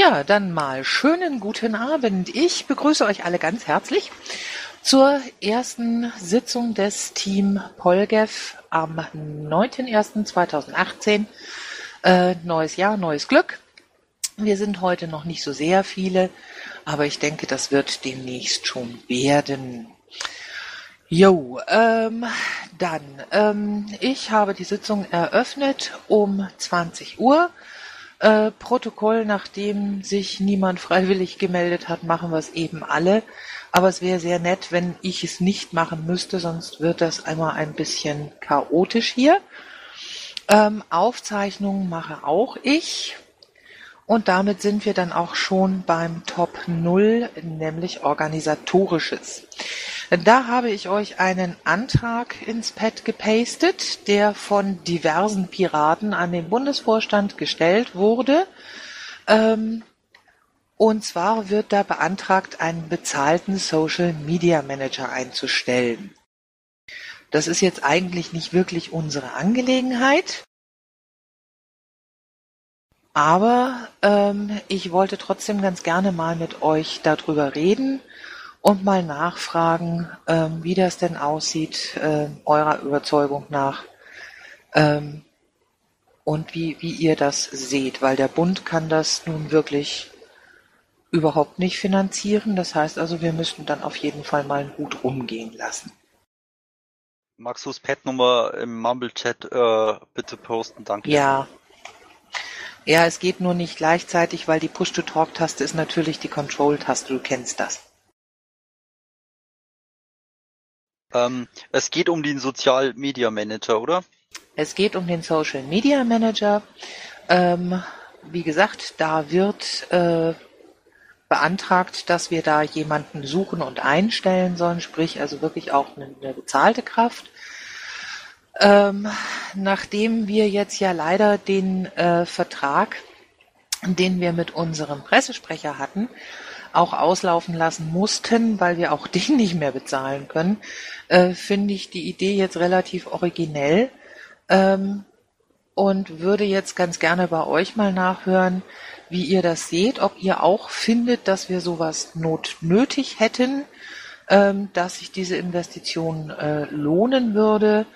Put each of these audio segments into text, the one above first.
Ja, dann mal schönen guten Abend. Ich begrüße euch alle ganz herzlich zur ersten Sitzung des Team Polgev am 9.01.2018. Äh, neues Jahr, neues Glück. Wir sind heute noch nicht so sehr viele, aber ich denke, das wird demnächst schon werden. Jo, ähm, dann, ähm, ich habe die Sitzung eröffnet um 20 Uhr. Äh, Protokoll, nachdem sich niemand freiwillig gemeldet hat, machen wir es eben alle. Aber es wäre sehr nett, wenn ich es nicht machen müsste, sonst wird das einmal ein bisschen chaotisch hier. Ähm, Aufzeichnungen mache auch ich. Und damit sind wir dann auch schon beim Top 0, nämlich organisatorisches. Da habe ich euch einen Antrag ins Pad gepastet, der von diversen Piraten an den Bundesvorstand gestellt wurde. Ähm, und zwar wird da beantragt, einen bezahlten Social Media Manager einzustellen. Das ist jetzt eigentlich nicht wirklich unsere Angelegenheit. Aber ähm, ich wollte trotzdem ganz gerne mal mit euch darüber reden und mal nachfragen, ähm, wie das denn aussieht, äh, eurer Überzeugung nach. Ähm, und wie, wie ihr das seht, weil der Bund kann das nun wirklich überhaupt nicht finanzieren. Das heißt also, wir müssten dann auf jeden Fall mal einen Hut rumgehen lassen. Magst du das Pad-Nummer im Mumble-Chat äh, bitte posten? Danke. Ja. Ja, es geht nur nicht gleichzeitig, weil die Push-to-Talk-Taste ist natürlich die Control-Taste. Du kennst das. Ähm, es geht um den Social Media Manager, oder? Es geht um den Social Media Manager. Ähm, wie gesagt, da wird äh, beantragt, dass wir da jemanden suchen und einstellen sollen, sprich also wirklich auch eine, eine bezahlte Kraft. Ähm, nachdem wir jetzt ja leider den äh, Vertrag, den wir mit unserem Pressesprecher hatten, auch auslaufen lassen mussten, weil wir auch den nicht mehr bezahlen können, äh, finde ich die Idee jetzt relativ originell. Ähm, und würde jetzt ganz gerne bei euch mal nachhören, wie ihr das seht, ob ihr auch findet, dass wir sowas not nötig hätten, ähm, dass sich diese Investition äh, lohnen würde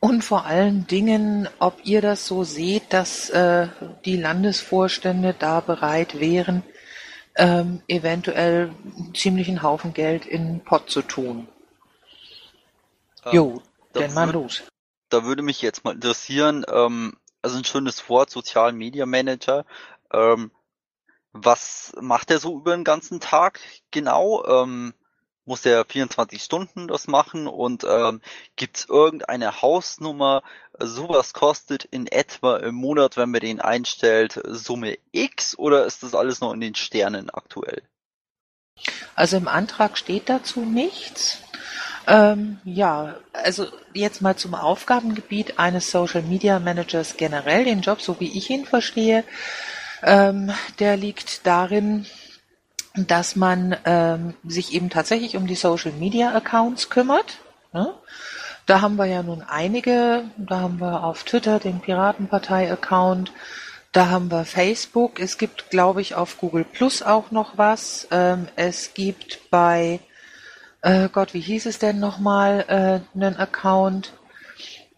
und vor allen Dingen, ob ihr das so seht, dass äh, die Landesvorstände da bereit wären, ähm, eventuell einen ziemlichen Haufen Geld in den Pott zu tun. Ähm, jo, denn mal los. Da würde mich jetzt mal interessieren, ähm, also ein schönes Wort, Social Media Manager. Ähm, was macht er so über den ganzen Tag genau? Ähm, muss er 24 Stunden das machen und ähm, gibt es irgendeine Hausnummer? Sowas kostet in etwa im Monat, wenn man den einstellt, Summe X oder ist das alles noch in den Sternen aktuell? Also im Antrag steht dazu nichts. Ähm, ja, also jetzt mal zum Aufgabengebiet eines Social Media Managers generell, den Job, so wie ich ihn verstehe. Ähm, der liegt darin, dass man ähm, sich eben tatsächlich um die Social Media Accounts kümmert. Ne? Da haben wir ja nun einige. Da haben wir auf Twitter den Piratenpartei-Account. Da haben wir Facebook. Es gibt, glaube ich, auf Google Plus auch noch was. Ähm, es gibt bei, äh, Gott, wie hieß es denn nochmal, äh, einen Account.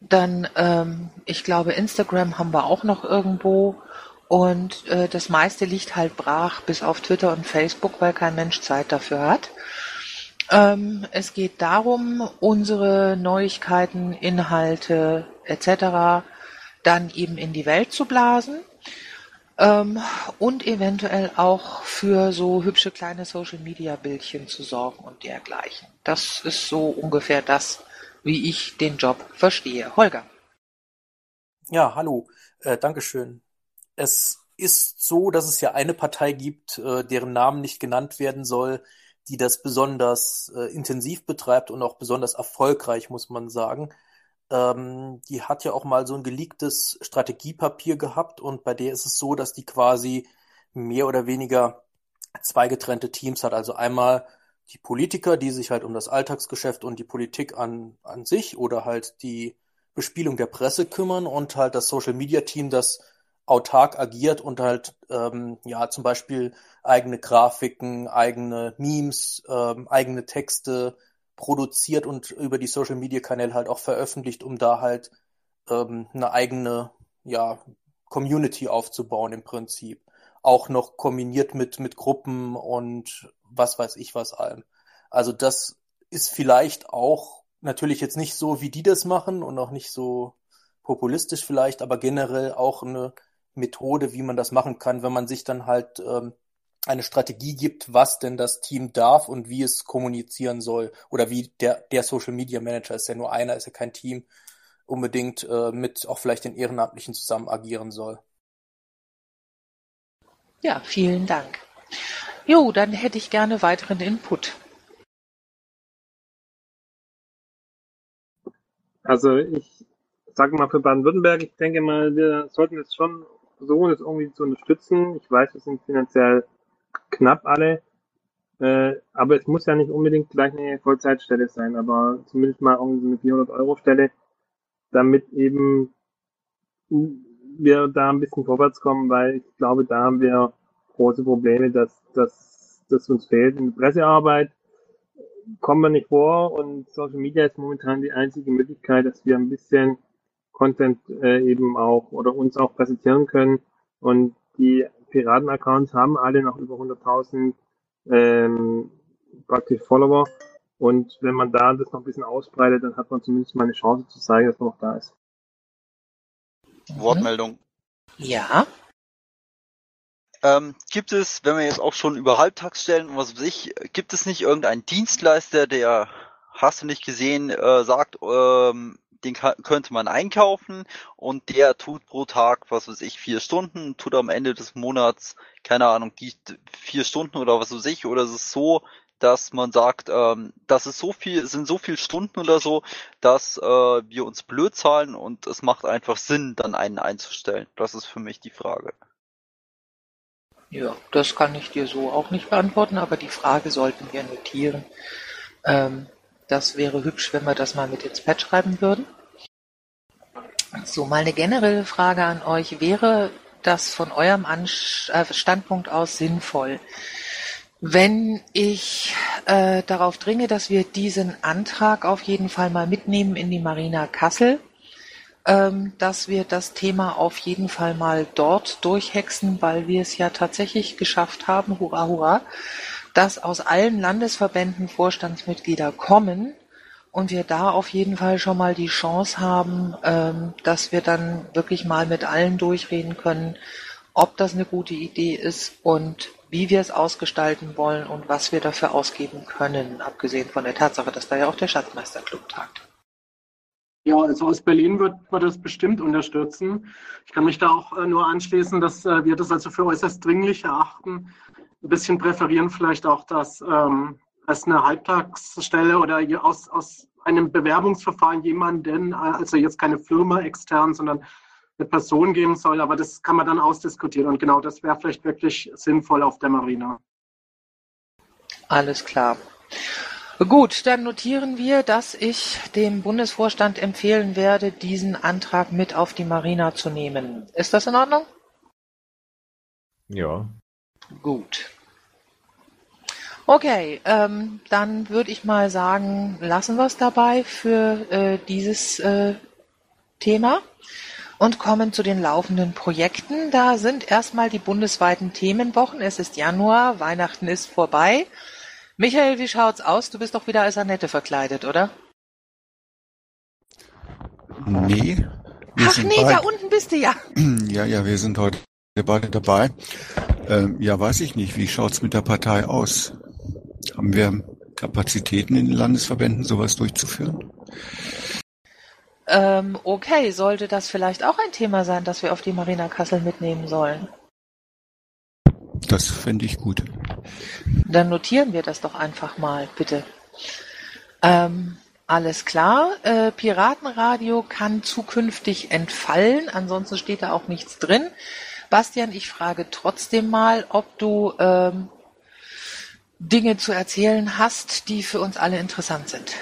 Dann, ähm, ich glaube, Instagram haben wir auch noch irgendwo. Und äh, das meiste liegt halt brach, bis auf Twitter und Facebook, weil kein Mensch Zeit dafür hat. Ähm, es geht darum, unsere Neuigkeiten, Inhalte etc. dann eben in die Welt zu blasen ähm, und eventuell auch für so hübsche kleine Social-Media-Bildchen zu sorgen und dergleichen. Das ist so ungefähr das, wie ich den Job verstehe. Holger. Ja, hallo. Äh, Dankeschön. Es ist so, dass es ja eine Partei gibt, äh, deren Namen nicht genannt werden soll, die das besonders äh, intensiv betreibt und auch besonders erfolgreich, muss man sagen. Ähm, die hat ja auch mal so ein geleaktes Strategiepapier gehabt und bei der ist es so, dass die quasi mehr oder weniger zwei getrennte Teams hat. Also einmal die Politiker, die sich halt um das Alltagsgeschäft und die Politik an, an sich oder halt die Bespielung der Presse kümmern und halt das Social Media Team, das autark agiert und halt ähm, ja zum Beispiel eigene Grafiken, eigene Memes, ähm, eigene Texte produziert und über die Social Media Kanäle halt auch veröffentlicht, um da halt ähm, eine eigene ja Community aufzubauen im Prinzip. Auch noch kombiniert mit mit Gruppen und was weiß ich was allem. Also das ist vielleicht auch natürlich jetzt nicht so, wie die das machen und auch nicht so populistisch vielleicht, aber generell auch eine Methode, wie man das machen kann, wenn man sich dann halt ähm, eine Strategie gibt, was denn das Team darf und wie es kommunizieren soll. Oder wie der, der Social Media Manager ist ja nur einer, ist ja kein Team, unbedingt äh, mit auch vielleicht den Ehrenamtlichen zusammen agieren soll. Ja, vielen Dank. Jo, dann hätte ich gerne weiteren Input. Also ich sage mal für Baden-Württemberg, ich denke mal, wir sollten es schon so das irgendwie zu unterstützen. Ich weiß, wir sind finanziell knapp alle, äh, aber es muss ja nicht unbedingt gleich eine Vollzeitstelle sein, aber zumindest mal irgendwie eine 400 Euro Stelle, damit eben wir da ein bisschen vorwärts kommen, weil ich glaube, da haben wir große Probleme, dass, dass, dass uns fehlt in der Pressearbeit kommen wir nicht vor und Social Media ist momentan die einzige Möglichkeit, dass wir ein bisschen Content äh, eben auch oder uns auch präsentieren können und die Piraten-Accounts haben alle noch über 100.000 ähm, praktisch Follower und wenn man da das noch ein bisschen ausbreitet, dann hat man zumindest mal eine Chance zu zeigen, dass man noch da ist. Wortmeldung. Ja. Ähm, gibt es, wenn wir jetzt auch schon über Halbtagsstellen und was weiß ich, gibt es nicht irgendeinen Dienstleister, der, hast du nicht gesehen, äh, sagt, ähm, den könnte man einkaufen und der tut pro Tag, was weiß ich, vier Stunden, tut am Ende des Monats, keine Ahnung, die vier Stunden oder was weiß ich, oder es ist so, dass man sagt, ähm, das ist so viel, sind so viele Stunden oder so, dass äh, wir uns blöd zahlen und es macht einfach Sinn, dann einen einzustellen. Das ist für mich die Frage. Ja, das kann ich dir so auch nicht beantworten, aber die Frage sollten wir notieren. Ähm, das wäre hübsch, wenn wir das mal mit ins Pad schreiben würden. So, mal eine generelle Frage an euch. Wäre das von eurem äh, Standpunkt aus sinnvoll, wenn ich äh, darauf dringe, dass wir diesen Antrag auf jeden Fall mal mitnehmen in die Marina Kassel ähm, dass wir das Thema auf jeden Fall mal dort durchhexen, weil wir es ja tatsächlich geschafft haben, hurra, hurra, dass aus allen Landesverbänden Vorstandsmitglieder kommen und wir da auf jeden Fall schon mal die Chance haben, ähm, dass wir dann wirklich mal mit allen durchreden können, ob das eine gute Idee ist und wie wir es ausgestalten wollen und was wir dafür ausgeben können, abgesehen von der Tatsache, dass da ja auch der Schatzmeisterclub tagt. Ja, also aus Berlin wird man das bestimmt unterstützen. Ich kann mich da auch äh, nur anschließen, dass äh, wir das also für äußerst dringlich erachten. Ein bisschen präferieren vielleicht auch, dass ähm, es eine Halbtagsstelle oder aus, aus einem Bewerbungsverfahren jemanden, also jetzt keine Firma extern, sondern eine Person geben soll. Aber das kann man dann ausdiskutieren. Und genau das wäre vielleicht wirklich sinnvoll auf der Marina. Alles klar. Gut, dann notieren wir, dass ich dem Bundesvorstand empfehlen werde, diesen Antrag mit auf die Marina zu nehmen. Ist das in Ordnung? Ja. Gut. Okay, ähm, dann würde ich mal sagen, lassen wir es dabei für äh, dieses äh, Thema und kommen zu den laufenden Projekten. Da sind erstmal die bundesweiten Themenwochen. Es ist Januar, Weihnachten ist vorbei. Michael, wie schaut's aus? Du bist doch wieder als Annette verkleidet, oder? Nee. Ach nee, da unten bist du ja. Ja, ja, wir sind heute beide dabei. Ähm, ja, weiß ich nicht. Wie schaut's mit der Partei aus? Haben wir Kapazitäten in den Landesverbänden, sowas durchzuführen? Ähm, okay, sollte das vielleicht auch ein Thema sein, das wir auf die Marina Kassel mitnehmen sollen? Das fände ich gut. Dann notieren wir das doch einfach mal, bitte. Ähm, alles klar. Äh, Piratenradio kann zukünftig entfallen, ansonsten steht da auch nichts drin. Bastian, ich frage trotzdem mal, ob du ähm, Dinge zu erzählen hast, die für uns alle interessant sind.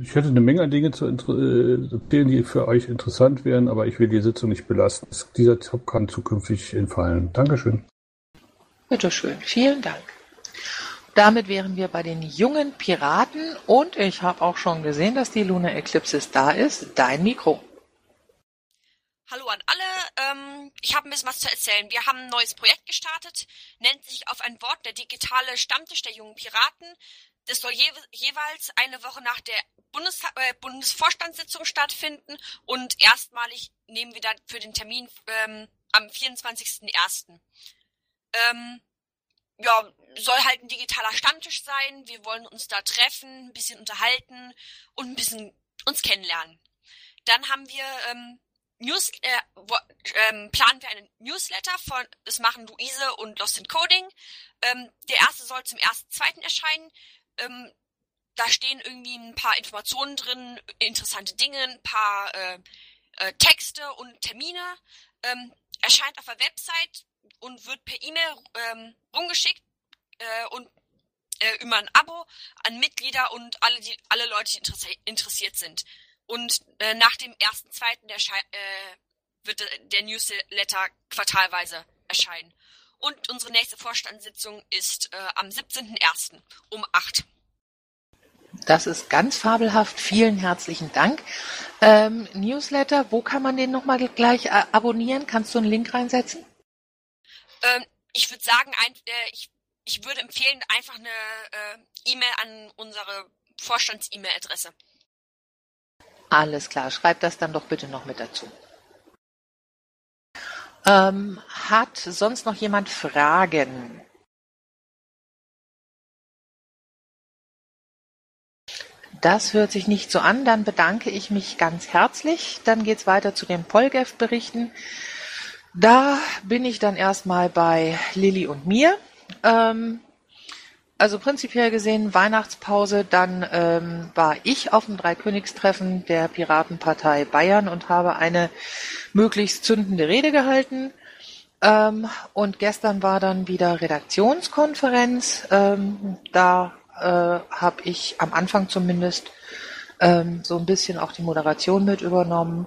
ich hätte eine Menge Dinge zu erzählen, die für euch interessant wären, aber ich will die Sitzung nicht belasten. Dieser Top kann zukünftig entfallen. Dankeschön. Bitteschön, vielen Dank. Damit wären wir bei den jungen Piraten und ich habe auch schon gesehen, dass die Luna Eclipsis da ist. Dein Mikro. Hallo an alle. Ähm, ich habe ein bisschen was zu erzählen. Wir haben ein neues Projekt gestartet, nennt sich auf ein Wort der digitale Stammtisch der jungen Piraten. Das soll je, jeweils eine Woche nach der Bundes, äh, Bundesvorstandssitzung stattfinden und erstmalig nehmen wir dann für den Termin ähm, am 24.01. Ähm, ja, soll halt ein digitaler Stammtisch sein. Wir wollen uns da treffen, ein bisschen unterhalten und ein bisschen uns kennenlernen. Dann haben wir ähm, News, äh, wo, ähm, planen wir einen Newsletter von, das machen Luise und Lost in Coding. Ähm, der erste soll zum ersten, zweiten erscheinen. Ähm, da stehen irgendwie ein paar Informationen drin, interessante Dinge, ein paar äh, äh, Texte und Termine. Ähm, erscheint auf der Website und wird per E-Mail ähm, rumgeschickt äh, und äh, über ein Abo an Mitglieder und alle die alle Leute, die interessi interessiert sind. Und äh, nach dem ersten, zweiten der äh, wird der Newsletter quartalweise erscheinen. Und unsere nächste Vorstandssitzung ist äh, am 17.01. um 8. Das ist ganz fabelhaft. Vielen herzlichen Dank. Ähm, Newsletter, wo kann man den nochmal gleich äh, abonnieren? Kannst du einen Link reinsetzen? Ähm, ich würde sagen, ein, äh, ich, ich würde empfehlen, einfach eine äh, E-Mail an unsere Vorstands-E-Mail-Adresse. Alles klar, schreib das dann doch bitte noch mit dazu. Ähm, hat sonst noch jemand Fragen? Das hört sich nicht so an. Dann bedanke ich mich ganz herzlich. Dann geht's weiter zu den Polgef-Berichten. Da bin ich dann erstmal bei Lilly und mir. Ähm, also prinzipiell gesehen Weihnachtspause, dann ähm, war ich auf dem Dreikönigstreffen der Piratenpartei Bayern und habe eine möglichst zündende Rede gehalten. Ähm, und gestern war dann wieder Redaktionskonferenz. Ähm, da äh, habe ich am Anfang zumindest ähm, so ein bisschen auch die Moderation mit übernommen.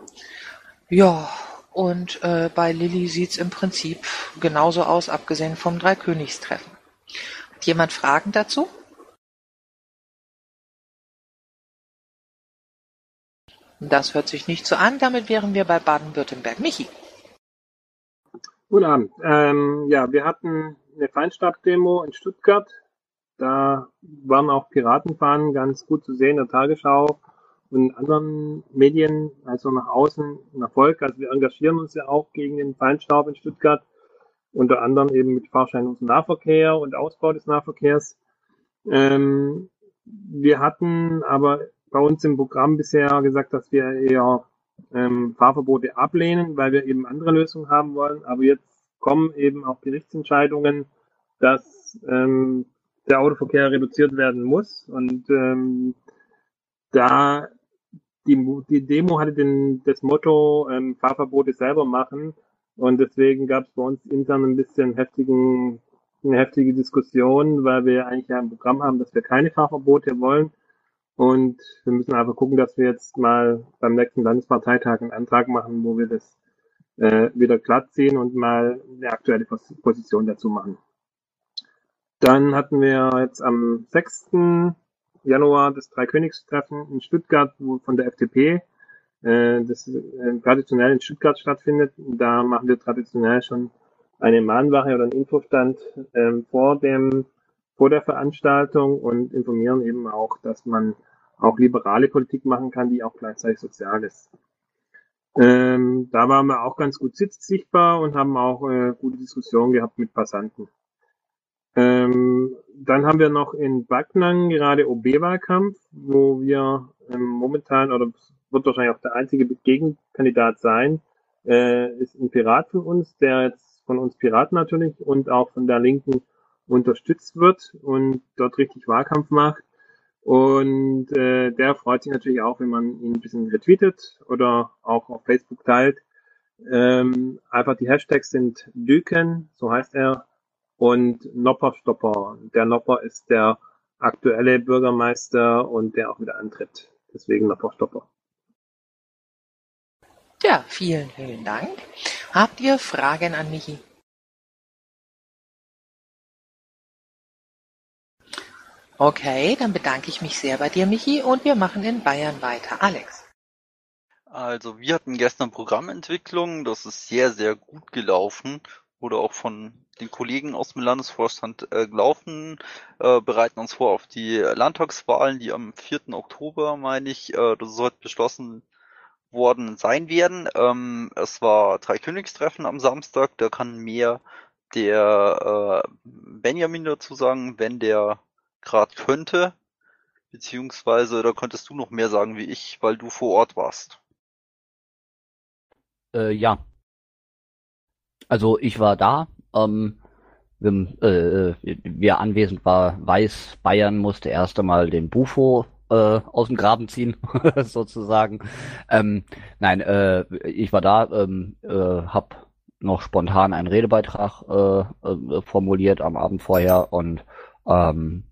Ja, und äh, bei Lilly sieht's im Prinzip genauso aus, abgesehen vom Dreikönigstreffen. Hat jemand Fragen dazu? Das hört sich nicht so an. Damit wären wir bei Baden-Württemberg. Michi. Guten Abend. Ähm, ja, wir hatten eine Feinstaub-Demo in Stuttgart. Da waren auch Piratenfahnen ganz gut zu sehen in der Tagesschau und anderen Medien, also nach außen ein Erfolg. Also wir engagieren uns ja auch gegen den Feinstaub in Stuttgart unter anderem eben mit Fahrschein- Nahverkehr und Ausbau des Nahverkehrs. Ähm, wir hatten aber bei uns im Programm bisher gesagt, dass wir eher ähm, Fahrverbote ablehnen, weil wir eben andere Lösungen haben wollen. Aber jetzt kommen eben auch Gerichtsentscheidungen, dass ähm, der Autoverkehr reduziert werden muss. Und ähm, da die, die Demo hatte den, das Motto ähm, Fahrverbote selber machen. Und deswegen gab es bei uns intern ein bisschen heftigen, eine heftige Diskussion, weil wir eigentlich ja ein Programm haben, dass wir keine Fahrverbote wollen. Und wir müssen einfach gucken, dass wir jetzt mal beim nächsten Landesparteitag einen Antrag machen, wo wir das äh, wieder glatt ziehen und mal eine aktuelle Position dazu machen. Dann hatten wir jetzt am 6. Januar das Dreikönigstreffen in Stuttgart wo von der FDP äh, das äh, traditionell in Stuttgart stattfindet. Da machen wir traditionell schon eine Mahnwache oder einen Infostand ähm, vor dem vor der Veranstaltung und informieren eben auch, dass man auch liberale Politik machen kann, die auch gleichzeitig sozial ist. Ähm, da waren wir auch ganz gut sichtbar und haben auch äh, gute Diskussionen gehabt mit Passanten. Ähm, dann haben wir noch in Backnang gerade OB-Wahlkampf, wo wir ähm, momentan oder wird wahrscheinlich auch der einzige Gegenkandidat sein, äh, ist ein Pirat von uns, der jetzt von uns Piraten natürlich und auch von der Linken unterstützt wird und dort richtig Wahlkampf macht. Und äh, der freut sich natürlich auch, wenn man ihn ein bisschen retweetet oder auch auf Facebook teilt. Ähm, einfach die Hashtags sind Düken, so heißt er, und Nopperstopper. Der Nopper ist der aktuelle Bürgermeister und der auch wieder antritt. Deswegen noch Frau Stopper. Ja, vielen, vielen Dank. Habt ihr Fragen an Michi? Okay, dann bedanke ich mich sehr bei dir, Michi, und wir machen in Bayern weiter. Alex. Also wir hatten gestern Programmentwicklung, das ist sehr, sehr gut gelaufen, wurde auch von den Kollegen aus dem Landesvorstand äh, gelaufen, äh, bereiten uns vor auf die Landtagswahlen, die am 4. Oktober, meine ich, äh, das sollte beschlossen worden sein werden. Ähm, es war drei Königstreffen am Samstag, da kann mehr der äh, Benjamin dazu sagen, wenn der gerade könnte, beziehungsweise da könntest du noch mehr sagen wie ich, weil du vor Ort warst. Äh, ja. Also ich war da. Ähm, wir, äh, wer anwesend war, weiß, Bayern musste erst einmal den Bufo äh, aus dem Graben ziehen, sozusagen. Ähm, nein, äh, ich war da, ähm, äh, habe noch spontan einen Redebeitrag äh, äh, formuliert am Abend vorher und ähm,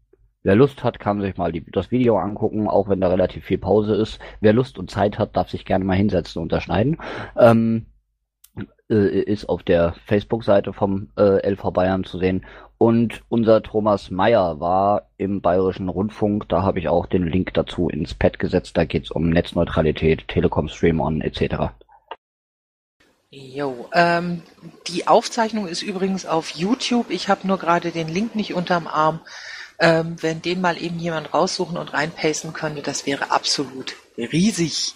Wer Lust hat, kann sich mal die, das Video angucken, auch wenn da relativ viel Pause ist. Wer Lust und Zeit hat, darf sich gerne mal hinsetzen und unterschneiden. Ähm, äh, ist auf der Facebook-Seite vom äh, LV Bayern zu sehen. Und unser Thomas Meyer war im Bayerischen Rundfunk. Da habe ich auch den Link dazu ins Pad gesetzt. Da geht es um Netzneutralität, Telekom Stream On etc. Jo, ähm, die Aufzeichnung ist übrigens auf YouTube. Ich habe nur gerade den Link nicht unterm Arm. Ähm, wenn den mal eben jemand raussuchen und reinpasten könnte, das wäre absolut riesig.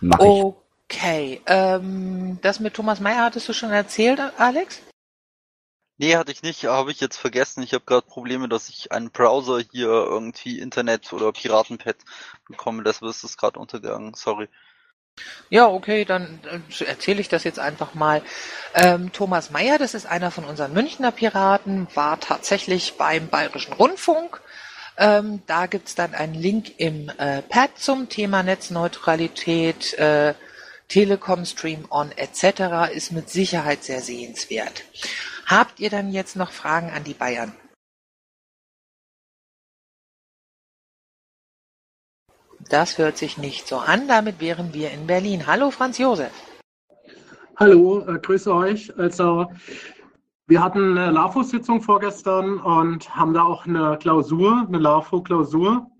Mach ich. Okay, ähm, das mit Thomas Meyer hattest du schon erzählt, Alex? Nee, hatte ich nicht, habe ich jetzt vergessen. Ich habe gerade Probleme, dass ich einen Browser hier irgendwie Internet oder Piratenpad bekomme. Deshalb ist es gerade untergegangen. Sorry. Ja, okay, dann äh, erzähle ich das jetzt einfach mal. Ähm, Thomas Meyer, das ist einer von unseren Münchner Piraten, war tatsächlich beim Bayerischen Rundfunk. Ähm, da gibt's dann einen Link im äh, Pad zum Thema Netzneutralität, äh, Telekom Stream On etc. ist mit Sicherheit sehr sehenswert. Habt ihr dann jetzt noch Fragen an die Bayern? Das hört sich nicht so an. Damit wären wir in Berlin. Hallo Franz Josef. Hallo, äh, grüße euch. Also wir hatten eine LAFO-Sitzung vorgestern und haben da auch eine Klausur, eine LAFO-Klausur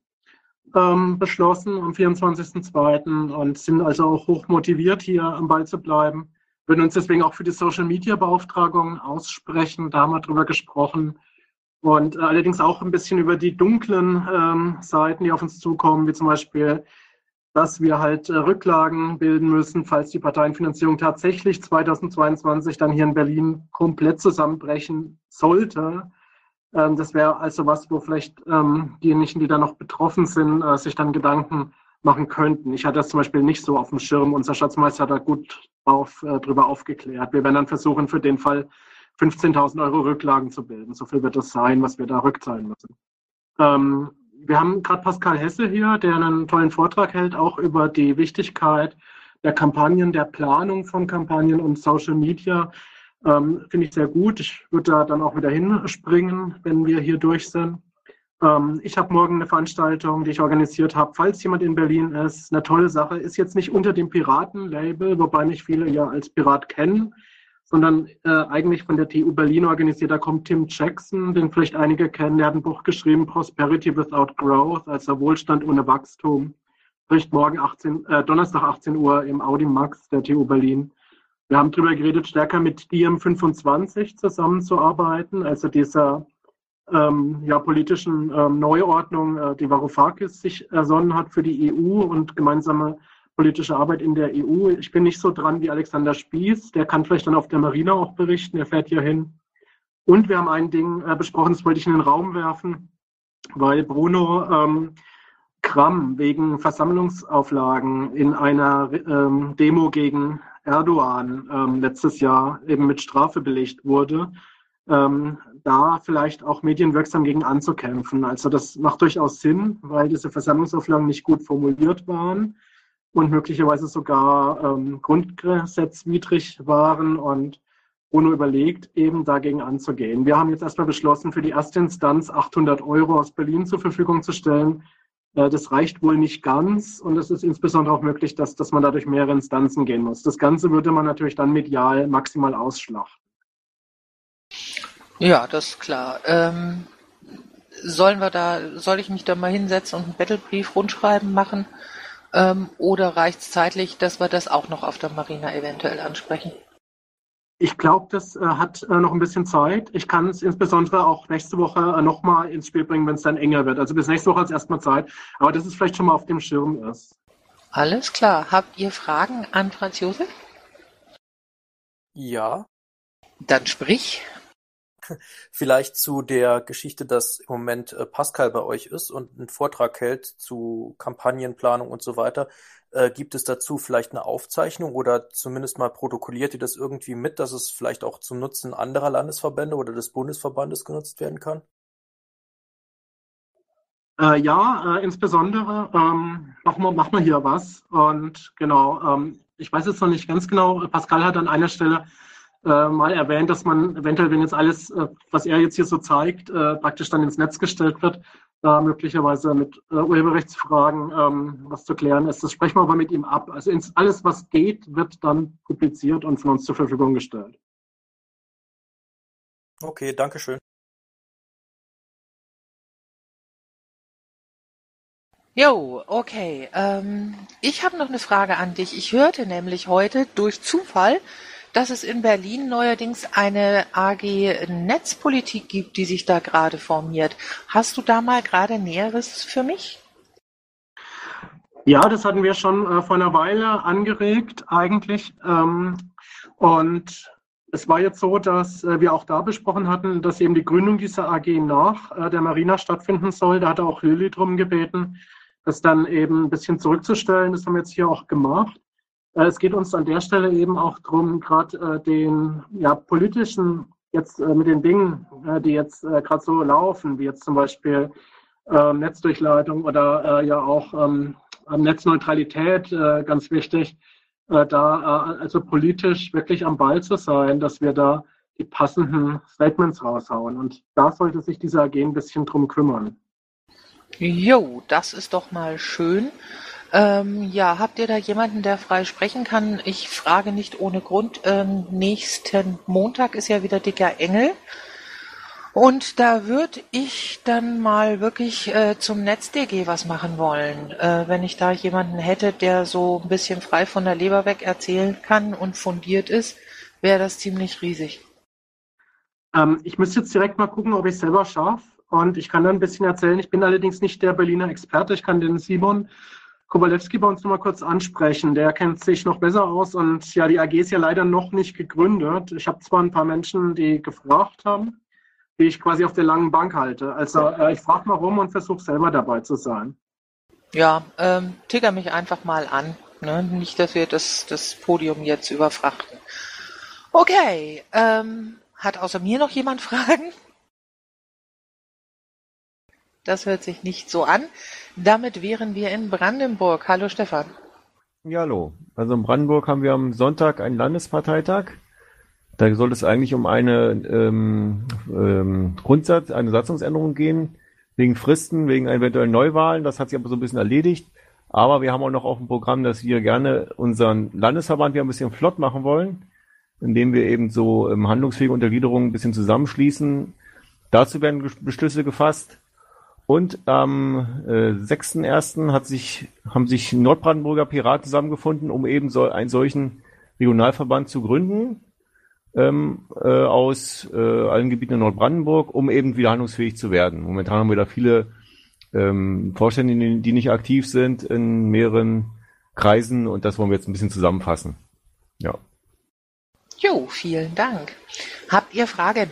ähm, beschlossen am 24.02. und sind also auch hoch motiviert, hier am Ball zu bleiben. Würden uns deswegen auch für die Social-Media-Beauftragung aussprechen. Da haben wir drüber gesprochen und äh, allerdings auch ein bisschen über die dunklen ähm, Seiten, die auf uns zukommen, wie zum Beispiel, dass wir halt äh, Rücklagen bilden müssen, falls die Parteienfinanzierung tatsächlich 2022 dann hier in Berlin komplett zusammenbrechen sollte. Ähm, das wäre also was, wo vielleicht ähm, diejenigen, die da noch betroffen sind, äh, sich dann Gedanken machen könnten. Ich hatte das zum Beispiel nicht so auf dem Schirm. Unser Schatzmeister hat da gut auf, äh, drüber aufgeklärt. Wir werden dann versuchen, für den Fall 15.000 Euro Rücklagen zu bilden. So viel wird das sein, was wir da rückzahlen müssen. Ähm, wir haben gerade Pascal Hesse hier, der einen tollen Vortrag hält, auch über die Wichtigkeit der Kampagnen, der Planung von Kampagnen und Social Media. Ähm, Finde ich sehr gut. Ich würde da dann auch wieder hinspringen, wenn wir hier durch sind. Ähm, ich habe morgen eine Veranstaltung, die ich organisiert habe, falls jemand in Berlin ist. Eine tolle Sache. Ist jetzt nicht unter dem Piraten-Label, wobei mich viele ja als Pirat kennen sondern äh, eigentlich von der TU Berlin organisiert. Da kommt Tim Jackson, den vielleicht einige kennen. Der hat ein Buch geschrieben, Prosperity Without Growth, also Wohlstand ohne Wachstum. Spricht morgen 18, äh, Donnerstag 18 Uhr im Audi Max der TU Berlin. Wir haben darüber geredet, stärker mit Diem 25 zusammenzuarbeiten, also dieser ähm, ja, politischen ähm, Neuordnung, äh, die Varoufakis sich ersonnen hat für die EU und gemeinsame politische Arbeit in der EU. Ich bin nicht so dran wie Alexander Spieß. Der kann vielleicht dann auf der Marina auch berichten. Er fährt hier hin. Und wir haben ein Ding äh, besprochen, das wollte ich in den Raum werfen, weil Bruno ähm, Kram wegen Versammlungsauflagen in einer ähm, Demo gegen Erdogan ähm, letztes Jahr eben mit Strafe belegt wurde, ähm, da vielleicht auch medienwirksam gegen anzukämpfen. Also das macht durchaus Sinn, weil diese Versammlungsauflagen nicht gut formuliert waren und möglicherweise sogar ähm, grundgesetzwidrig waren und Bruno überlegt, eben dagegen anzugehen. Wir haben jetzt erstmal beschlossen, für die erste Instanz 800 Euro aus Berlin zur Verfügung zu stellen. Äh, das reicht wohl nicht ganz und es ist insbesondere auch möglich, dass, dass man da durch mehrere Instanzen gehen muss. Das Ganze würde man natürlich dann medial maximal ausschlachten. Ja, das ist klar. Ähm, sollen wir da, soll ich mich da mal hinsetzen und einen Battlebrief rundschreiben machen? Ähm, oder reicht es zeitlich, dass wir das auch noch auf der Marina eventuell ansprechen? Ich glaube, das äh, hat äh, noch ein bisschen Zeit. Ich kann es insbesondere auch nächste Woche äh, nochmal ins Spiel bringen, wenn es dann enger wird. Also bis nächste Woche hat es erstmal Zeit. Aber dass es vielleicht schon mal auf dem Schirm ist. Alles klar. Habt ihr Fragen an Franz Josef? Ja. Dann sprich. Vielleicht zu der Geschichte, dass im Moment äh, Pascal bei euch ist und einen Vortrag hält zu Kampagnenplanung und so weiter. Äh, gibt es dazu vielleicht eine Aufzeichnung oder zumindest mal protokolliert ihr das irgendwie mit, dass es vielleicht auch zum Nutzen anderer Landesverbände oder des Bundesverbandes genutzt werden kann? Äh, ja, äh, insbesondere ähm, machen, wir, machen hier was. Und genau, ähm, ich weiß jetzt noch nicht ganz genau, Pascal hat an einer Stelle äh, mal erwähnt, dass man eventuell, wenn jetzt alles, äh, was er jetzt hier so zeigt, äh, praktisch dann ins Netz gestellt wird, da möglicherweise mit äh, Urheberrechtsfragen ähm, was zu klären ist. Das sprechen wir aber mit ihm ab. Also ins, alles, was geht, wird dann publiziert und von uns zur Verfügung gestellt. Okay, danke schön. Jo, okay. Ähm, ich habe noch eine Frage an dich. Ich hörte nämlich heute durch Zufall, dass es in Berlin neuerdings eine AG Netzpolitik gibt, die sich da gerade formiert. Hast du da mal gerade Näheres für mich? Ja, das hatten wir schon äh, vor einer Weile angeregt eigentlich. Ähm, und es war jetzt so, dass äh, wir auch da besprochen hatten, dass eben die Gründung dieser AG nach äh, der Marina stattfinden soll. Da hatte auch Lilly drum gebeten, das dann eben ein bisschen zurückzustellen. Das haben wir jetzt hier auch gemacht. Äh, es geht uns an der Stelle eben auch darum, gerade äh, den ja, politischen, jetzt äh, mit den Dingen, die jetzt gerade so laufen, wie jetzt zum Beispiel ähm, Netzdurchleitung oder ja auch ähm, Netzneutralität, ganz wichtig, da also politisch wirklich am Ball zu sein, dass wir da die passenden Statements raushauen. Und da sollte sich diese AG ein bisschen drum kümmern. Jo, das ist doch mal schön. Ähm, ja, habt ihr da jemanden, der frei sprechen kann? Ich frage nicht ohne Grund. Ähm, nächsten Montag ist ja wieder dicker Engel. Und da würde ich dann mal wirklich äh, zum NetzDG was machen wollen. Äh, wenn ich da jemanden hätte, der so ein bisschen frei von der Leber weg erzählen kann und fundiert ist, wäre das ziemlich riesig. Ähm, ich müsste jetzt direkt mal gucken, ob ich selber schaffe. Und ich kann dann ein bisschen erzählen. Ich bin allerdings nicht der Berliner Experte. Ich kann den Simon Kowalewski bei uns nochmal kurz ansprechen. Der kennt sich noch besser aus und ja, die AG ist ja leider noch nicht gegründet. Ich habe zwar ein paar Menschen, die gefragt haben, die ich quasi auf der langen Bank halte. Also äh, ich frage mal rum und versuche selber dabei zu sein. Ja, ähm, ticker mich einfach mal an. Ne? Nicht, dass wir das, das Podium jetzt überfrachten. Okay, ähm, hat außer mir noch jemand Fragen? Das hört sich nicht so an. Damit wären wir in Brandenburg. Hallo Stefan. Ja, hallo. Also in Brandenburg haben wir am Sonntag einen Landesparteitag. Da soll es eigentlich um eine ähm, ähm, Grundsatz, eine Satzungsänderung gehen, wegen Fristen, wegen eventuellen Neuwahlen. Das hat sich aber so ein bisschen erledigt. Aber wir haben auch noch auf dem Programm, dass wir gerne unseren Landesverband wieder ein bisschen flott machen wollen, indem wir eben so ähm, handlungsfähige Untergliederungen ein bisschen zusammenschließen. Dazu werden Beschlüsse gefasst. Und am äh, 6.1. Hat sich, haben sich Nordbrandenburger Piraten zusammengefunden, um eben so einen solchen Regionalverband zu gründen ähm, äh, aus äh, allen Gebieten in Nordbrandenburg, um eben wieder handlungsfähig zu werden. Momentan haben wir da viele ähm, Vorstände, die nicht aktiv sind in mehreren Kreisen und das wollen wir jetzt ein bisschen zusammenfassen. Ja. Jo, vielen Dank. Habt ihr Fragen?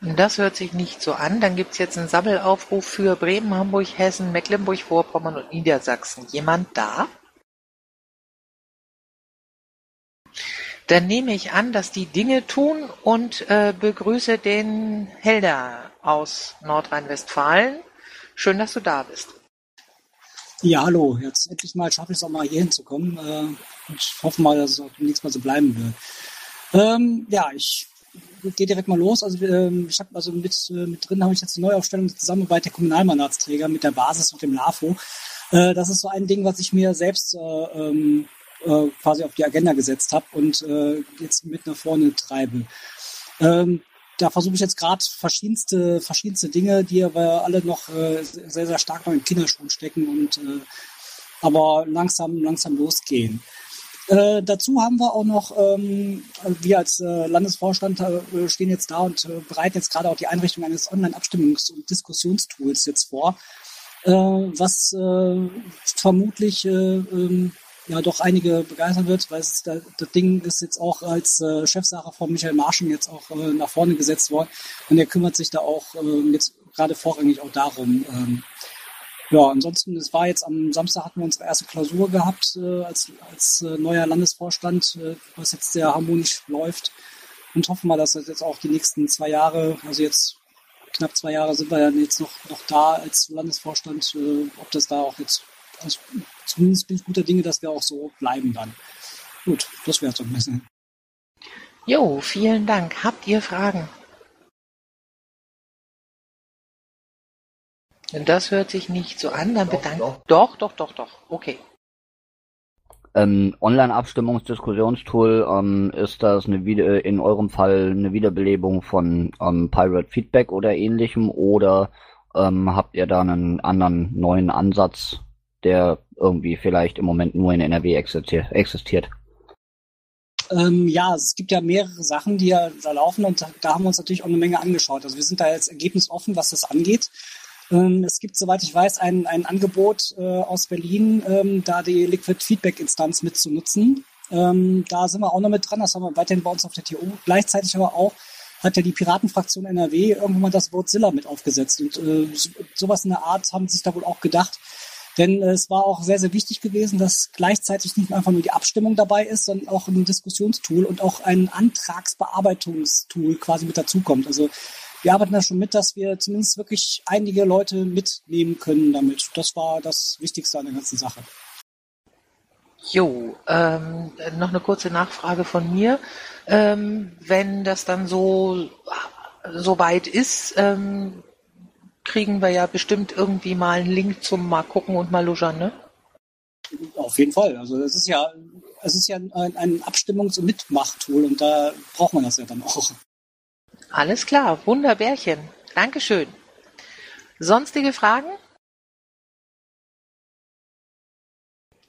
Das hört sich nicht so an. Dann gibt's jetzt einen Sammelaufruf für Bremen, Hamburg, Hessen, Mecklenburg-Vorpommern und Niedersachsen. Jemand da? Dann nehme ich an, dass die Dinge tun und äh, begrüße den Helder aus Nordrhein-Westfalen. Schön, dass du da bist. Ja, hallo. Jetzt endlich mal schaffe ich es auch mal hier hinzukommen. Äh, ich hoffe mal, dass es auch demnächst mal so bleiben wird. Ähm, ja, ich gehe direkt mal los. Also ähm, ich habe also mit, äh, mit drin habe ich jetzt die Neuaufstellung der Zusammenarbeit der Kommunalmandatsträger mit der Basis und dem LAFO. Äh, das ist so ein Ding, was ich mir selbst äh, ähm, äh, quasi auf die Agenda gesetzt habe und äh, jetzt mit nach vorne treibe. Ähm, da versuche ich jetzt gerade verschiedenste, verschiedenste Dinge, die aber alle noch äh, sehr, sehr stark noch in Kinderschuhen stecken und äh, aber langsam, langsam losgehen. Äh, dazu haben wir auch noch, ähm, wir als äh, Landesvorstand äh, stehen jetzt da und äh, bereiten jetzt gerade auch die Einrichtung eines Online-Abstimmungs- und Diskussionstools jetzt vor, äh, was vermutlich äh, ähm, ja doch einige begeistern wird, weil es, das Ding ist jetzt auch als Chefsache von Michael Marschen jetzt auch nach vorne gesetzt worden und er kümmert sich da auch äh, jetzt gerade vorrangig auch darum. Ja, ansonsten, es war jetzt am Samstag hatten wir unsere erste Klausur gehabt äh, als, als äh, neuer Landesvorstand, äh, was jetzt sehr harmonisch läuft und hoffen wir, dass das jetzt auch die nächsten zwei Jahre, also jetzt knapp zwei Jahre sind wir ja jetzt noch, noch da als Landesvorstand, äh, ob das da auch jetzt also zumindest bin ich guter Dinge, dass wir auch so bleiben dann. Gut, das wäre es ein bisschen. Jo, vielen Dank. Habt ihr Fragen? Das hört sich nicht so an, dann bedanke Doch, doch, doch, doch. Okay. Ähm, Online-Abstimmungsdiskussionstool, ähm, ist das eine Wieder in eurem Fall eine Wiederbelebung von ähm, Pirate Feedback oder ähnlichem oder ähm, habt ihr da einen anderen neuen Ansatz, der irgendwie vielleicht im Moment nur in NRW existiert. Ähm, ja, es gibt ja mehrere Sachen, die ja da laufen und da, da haben wir uns natürlich auch eine Menge angeschaut. Also wir sind da jetzt ergebnisoffen, was das angeht. Ähm, es gibt, soweit ich weiß, ein, ein Angebot äh, aus Berlin, ähm, da die Liquid Feedback Instanz mitzunutzen. Ähm, da sind wir auch noch mit dran, das haben wir weiterhin bei uns auf der TU. Gleichzeitig aber auch hat ja die Piratenfraktion NRW irgendwann mal das Wort Zilla mit aufgesetzt. Und äh, sowas in der Art haben sie sich da wohl auch gedacht, denn äh, es war auch sehr, sehr wichtig gewesen, dass gleichzeitig nicht einfach nur die Abstimmung dabei ist, sondern auch ein Diskussionstool und auch ein Antragsbearbeitungstool quasi mit dazukommt. Also wir arbeiten da schon mit, dass wir zumindest wirklich einige Leute mitnehmen können damit. Das war das Wichtigste an der ganzen Sache. Jo, ähm, noch eine kurze Nachfrage von mir. Ähm, wenn das dann so, so weit ist, ähm, kriegen wir ja bestimmt irgendwie mal einen Link zum mal gucken und mal luschern, ne? Auf jeden Fall. Also es ist ja, es ist ja ein, ein Abstimmungs- und Mitmachtool und da braucht man das ja dann auch. Alles klar, Wunderbärchen. Dankeschön. Sonstige Fragen?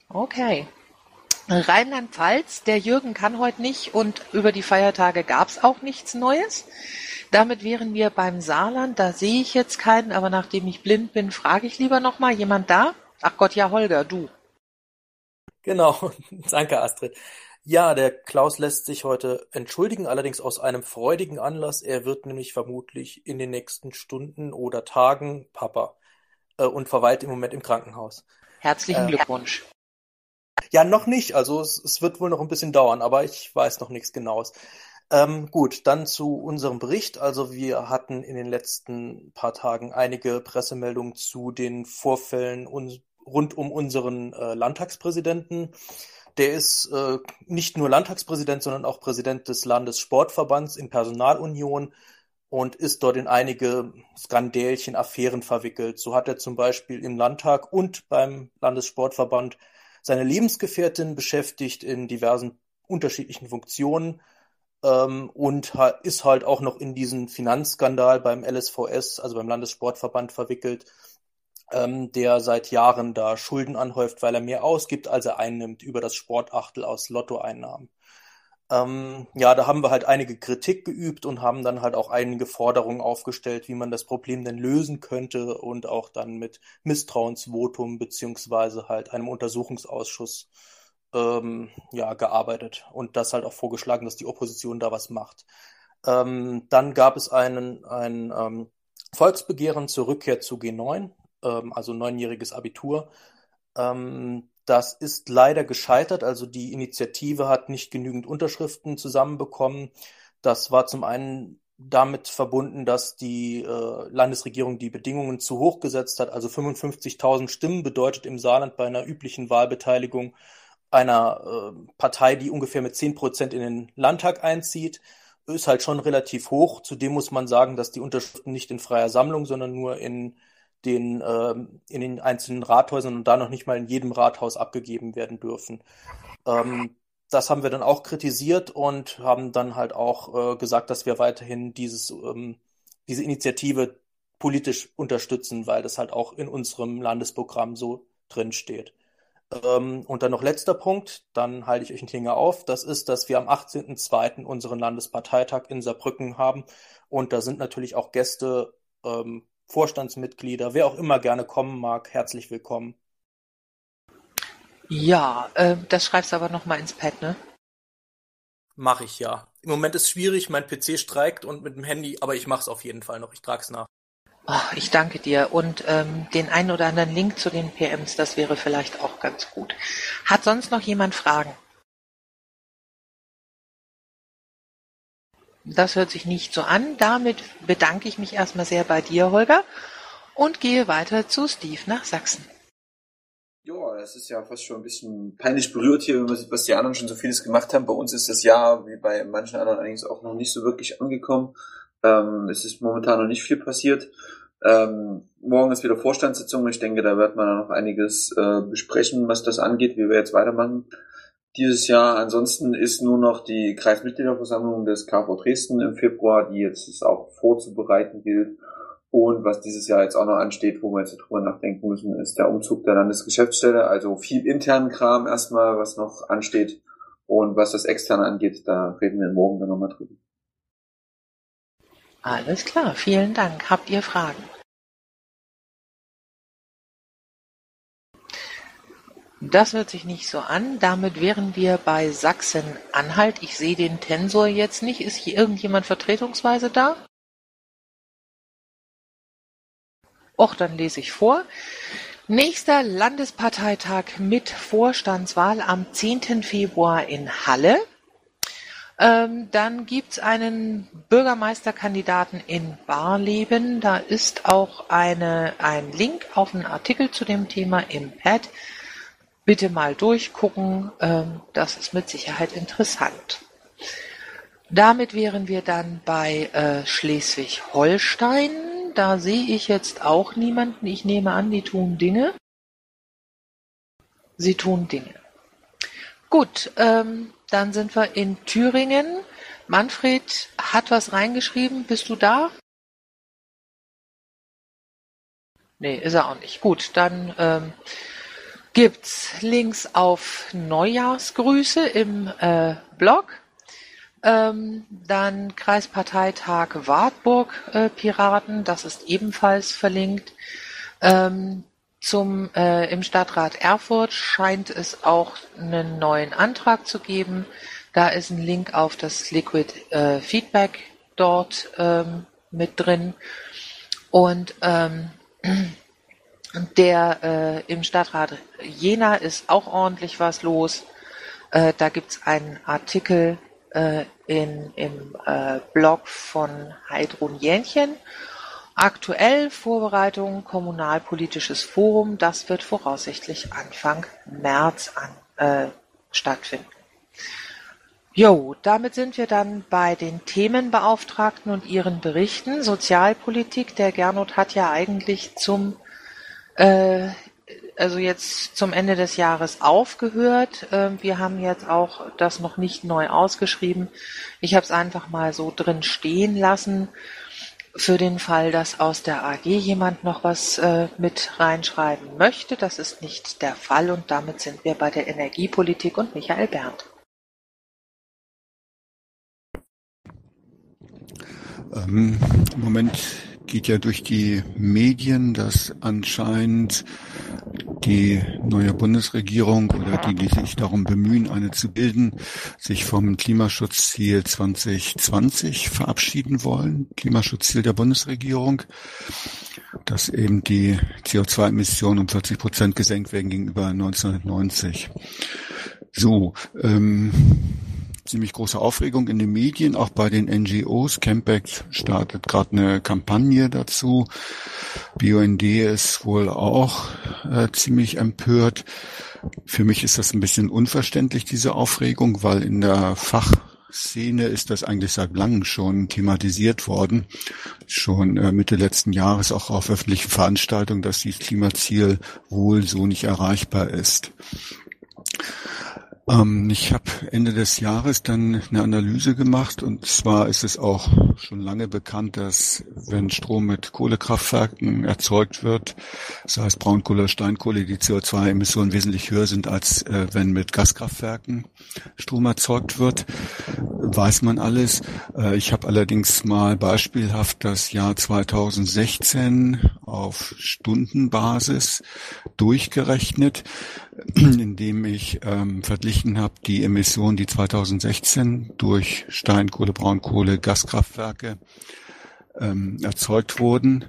Okay. Rheinland-Pfalz, der Jürgen kann heute nicht und über die Feiertage gab es auch nichts Neues. Damit wären wir beim Saarland. Da sehe ich jetzt keinen, aber nachdem ich blind bin, frage ich lieber nochmal. Jemand da? Ach Gott, ja, Holger, du. Genau, danke Astrid. Ja, der Klaus lässt sich heute entschuldigen, allerdings aus einem freudigen Anlass. Er wird nämlich vermutlich in den nächsten Stunden oder Tagen Papa äh, und verweilt im Moment im Krankenhaus. Herzlichen äh, Glückwunsch. Ja, noch nicht. Also es, es wird wohl noch ein bisschen dauern, aber ich weiß noch nichts Genaues. Ähm, gut, dann zu unserem Bericht. Also wir hatten in den letzten paar Tagen einige Pressemeldungen zu den Vorfällen un rund um unseren äh, Landtagspräsidenten. Der ist äh, nicht nur Landtagspräsident, sondern auch Präsident des Landessportverbands in Personalunion und ist dort in einige Skandälchen, Affären verwickelt. So hat er zum Beispiel im Landtag und beim Landessportverband seine Lebensgefährtin beschäftigt in diversen unterschiedlichen Funktionen ähm, und ist halt auch noch in diesen Finanzskandal beim LSVS, also beim Landessportverband, verwickelt, ähm, der seit Jahren da Schulden anhäuft, weil er mehr ausgibt, als er einnimmt über das Sportachtel aus Lottoeinnahmen. Ähm, ja, da haben wir halt einige Kritik geübt und haben dann halt auch einige Forderungen aufgestellt, wie man das Problem denn lösen könnte und auch dann mit Misstrauensvotum beziehungsweise halt einem Untersuchungsausschuss ähm, ja, gearbeitet und das halt auch vorgeschlagen, dass die Opposition da was macht. Ähm, dann gab es einen, ein ähm, Volksbegehren zur Rückkehr zu G9, ähm, also neunjähriges Abitur. Ähm, das ist leider gescheitert, also die Initiative hat nicht genügend Unterschriften zusammenbekommen. Das war zum einen damit verbunden, dass die äh, Landesregierung die Bedingungen zu hoch gesetzt hat. Also 55.000 Stimmen bedeutet im Saarland bei einer üblichen Wahlbeteiligung einer äh, Partei, die ungefähr mit zehn Prozent in den Landtag einzieht, ist halt schon relativ hoch. Zudem muss man sagen, dass die Unterschriften nicht in freier Sammlung, sondern nur in den, ähm, in den einzelnen Rathäusern und da noch nicht mal in jedem Rathaus abgegeben werden dürfen. Ähm, das haben wir dann auch kritisiert und haben dann halt auch äh, gesagt, dass wir weiterhin dieses, ähm, diese Initiative politisch unterstützen, weil das halt auch in unserem Landesprogramm so drin steht. Ähm, und dann noch letzter Punkt, dann halte ich euch einen Finger auf. Das ist, dass wir am 18.02. unseren Landesparteitag in Saarbrücken haben. Und da sind natürlich auch Gäste, ähm, Vorstandsmitglieder, wer auch immer gerne kommen mag, herzlich willkommen. Ja, äh, das schreibst du aber nochmal ins Pad, ne? Mach ich ja. Im Moment ist schwierig, mein PC streikt und mit dem Handy, aber ich mach's auf jeden Fall noch. Ich trag's nach. Oh, ich danke dir. Und ähm, den einen oder anderen Link zu den PMs, das wäre vielleicht auch ganz gut. Hat sonst noch jemand Fragen? Das hört sich nicht so an. Damit bedanke ich mich erstmal sehr bei dir, Holger, und gehe weiter zu Steve nach Sachsen. Ja, das ist ja fast schon ein bisschen peinlich berührt hier, wenn man sieht, was die anderen schon so vieles gemacht haben. Bei uns ist das Jahr, wie bei manchen anderen allerdings auch noch nicht so wirklich angekommen. Ähm, es ist momentan noch nicht viel passiert. Ähm, morgen ist wieder Vorstandssitzung. Ich denke, da wird man noch einiges äh, besprechen, was das angeht, wie wir jetzt weitermachen dieses Jahr. Ansonsten ist nur noch die Kreismitgliederversammlung des KV Dresden im Februar, die jetzt auch vorzubereiten gilt. Und was dieses Jahr jetzt auch noch ansteht, wo wir jetzt drüber nachdenken müssen, ist der Umzug der Landesgeschäftsstelle. Also viel internen Kram erstmal, was noch ansteht. Und was das externe angeht, da reden wir morgen dann nochmal drüber. Alles klar, vielen Dank. Habt ihr Fragen? Das hört sich nicht so an. Damit wären wir bei Sachsen-Anhalt. Ich sehe den Tensor jetzt nicht. Ist hier irgendjemand vertretungsweise da? Och, dann lese ich vor. Nächster Landesparteitag mit Vorstandswahl am 10. Februar in Halle. Ähm, dann gibt's einen Bürgermeisterkandidaten in Barleben. Da ist auch eine, ein Link auf einen Artikel zu dem Thema im Pad. Bitte mal durchgucken. Ähm, das ist mit Sicherheit interessant. Damit wären wir dann bei äh, Schleswig-Holstein. Da sehe ich jetzt auch niemanden. Ich nehme an, die tun Dinge. Sie tun Dinge. Gut, ähm, dann sind wir in Thüringen. Manfred hat was reingeschrieben. Bist du da? Nee, ist er auch nicht. Gut, dann ähm, gibt's Links auf Neujahrsgrüße im äh, Blog. Ähm, dann Kreisparteitag Wartburg äh, Piraten, das ist ebenfalls verlinkt. Ähm, zum äh, im Stadtrat Erfurt scheint es auch einen neuen Antrag zu geben. Da ist ein Link auf das Liquid äh, Feedback dort ähm, mit drin. Und ähm, der äh, im Stadtrat Jena ist auch ordentlich was los. Äh, da gibt's einen Artikel äh, in, im äh, Blog von Heidrun Jähnchen Aktuell Vorbereitung Kommunalpolitisches Forum, das wird voraussichtlich Anfang März an, äh, stattfinden. Jo, damit sind wir dann bei den Themenbeauftragten und ihren Berichten. Sozialpolitik, der Gernot hat ja eigentlich zum, äh, also jetzt zum Ende des Jahres aufgehört. Äh, wir haben jetzt auch das noch nicht neu ausgeschrieben. Ich habe es einfach mal so drin stehen lassen für den Fall, dass aus der AG jemand noch was äh, mit reinschreiben möchte. Das ist nicht der Fall und damit sind wir bei der Energiepolitik und Michael Berndt. Ähm, Moment geht ja durch die Medien, dass anscheinend die neue Bundesregierung oder die, die sich darum bemühen, eine zu bilden, sich vom Klimaschutzziel 2020 verabschieden wollen. Klimaschutzziel der Bundesregierung, dass eben die CO2-Emissionen um 40 Prozent gesenkt werden gegenüber 1990. So, ähm, ziemlich große Aufregung in den Medien, auch bei den NGOs. Campact startet gerade eine Kampagne dazu. BUND ist wohl auch äh, ziemlich empört. Für mich ist das ein bisschen unverständlich, diese Aufregung, weil in der Fach Szene ist das eigentlich seit langem schon thematisiert worden, schon äh, Mitte letzten Jahres auch auf öffentlichen Veranstaltungen, dass dieses Klimaziel wohl so nicht erreichbar ist. Ähm, ich habe Ende des Jahres dann eine Analyse gemacht und zwar ist es auch schon lange bekannt, dass wenn Strom mit Kohlekraftwerken erzeugt wird, das heißt Braunkohle, oder Steinkohle, die CO2-Emissionen wesentlich höher sind, als äh, wenn mit Gaskraftwerken Strom erzeugt wird, weiß man alles. Äh, ich habe allerdings mal beispielhaft das Jahr 2016 auf Stundenbasis durchgerechnet indem ich ähm, verglichen habe die Emissionen, die 2016 durch Steinkohle, Braunkohle, Gaskraftwerke ähm, erzeugt wurden,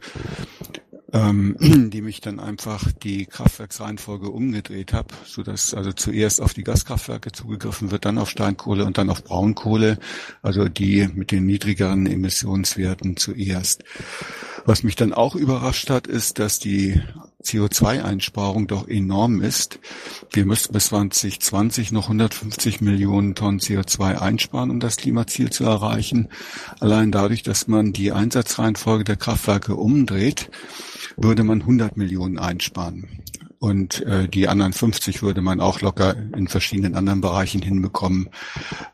ähm, indem ich dann einfach die Kraftwerksreihenfolge umgedreht habe, so dass also zuerst auf die Gaskraftwerke zugegriffen wird, dann auf Steinkohle und dann auf Braunkohle, also die mit den niedrigeren Emissionswerten zuerst. Was mich dann auch überrascht hat, ist, dass die CO2-Einsparung doch enorm ist. Wir müssten bis 2020 noch 150 Millionen Tonnen CO2 einsparen, um das Klimaziel zu erreichen. Allein dadurch, dass man die Einsatzreihenfolge der Kraftwerke umdreht, würde man 100 Millionen einsparen. Und äh, die anderen 50 würde man auch locker in verschiedenen anderen Bereichen hinbekommen.